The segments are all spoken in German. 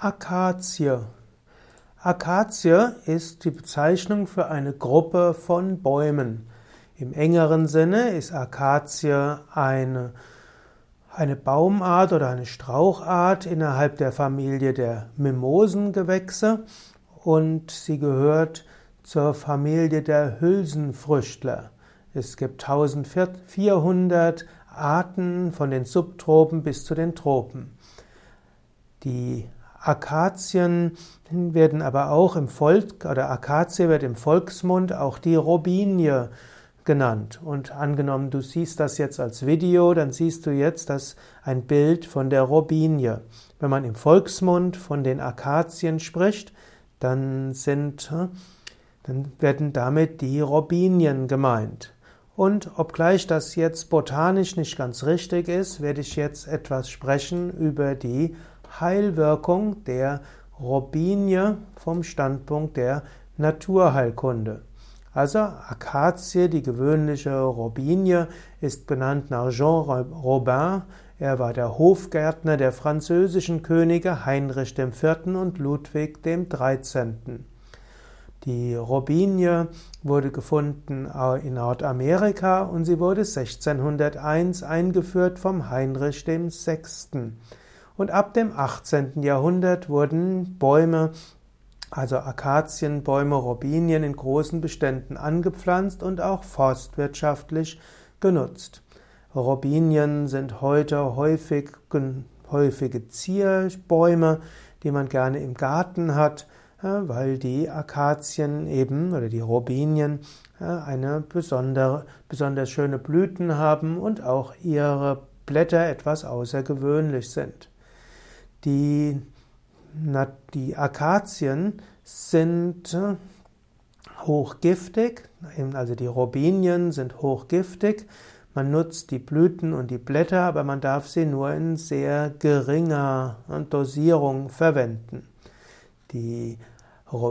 Akazie. Akazie ist die Bezeichnung für eine Gruppe von Bäumen. Im engeren Sinne ist Akazie eine, eine Baumart oder eine Strauchart innerhalb der Familie der Mimosengewächse und sie gehört zur Familie der Hülsenfrüchtler. Es gibt 1400 Arten von den Subtropen bis zu den Tropen. Die Akazien werden aber auch im Volk, oder Akazie wird im Volksmund auch die Robinie genannt. Und angenommen, du siehst das jetzt als Video, dann siehst du jetzt das ein Bild von der Robinie. Wenn man im Volksmund von den Akazien spricht, dann sind, dann werden damit die Robinien gemeint. Und obgleich das jetzt botanisch nicht ganz richtig ist, werde ich jetzt etwas sprechen über die Heilwirkung der Robinie vom Standpunkt der Naturheilkunde. Also Akazie, die gewöhnliche Robinie, ist benannt nach Jean Robin. Er war der Hofgärtner der französischen Könige Heinrich IV. und Ludwig XIII. Die Robinie wurde gefunden in Nordamerika und sie wurde 1601 eingeführt vom Heinrich VI und ab dem 18. Jahrhundert wurden Bäume, also Akazienbäume, Robinien in großen Beständen angepflanzt und auch forstwirtschaftlich genutzt. Robinien sind heute häufig, häufige Zierbäume, die man gerne im Garten hat, weil die Akazien eben oder die Robinien eine besondere, besonders schöne Blüten haben und auch ihre Blätter etwas außergewöhnlich sind. Die, die Akazien sind äh, hochgiftig, also die Robinien sind hochgiftig. Man nutzt die Blüten und die Blätter, aber man darf sie nur in sehr geringer Dosierung verwenden. Die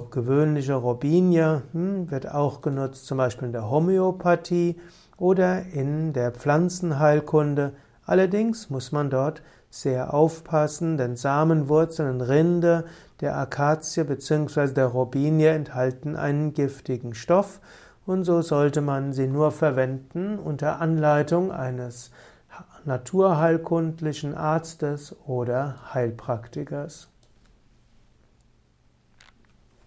gewöhnliche Robinie hm, wird auch genutzt, zum Beispiel in der Homöopathie oder in der Pflanzenheilkunde. Allerdings muss man dort sehr aufpassen, denn Samenwurzeln und Rinde der Akazie bzw. der Robinie enthalten einen giftigen Stoff und so sollte man sie nur verwenden unter Anleitung eines naturheilkundlichen Arztes oder Heilpraktikers.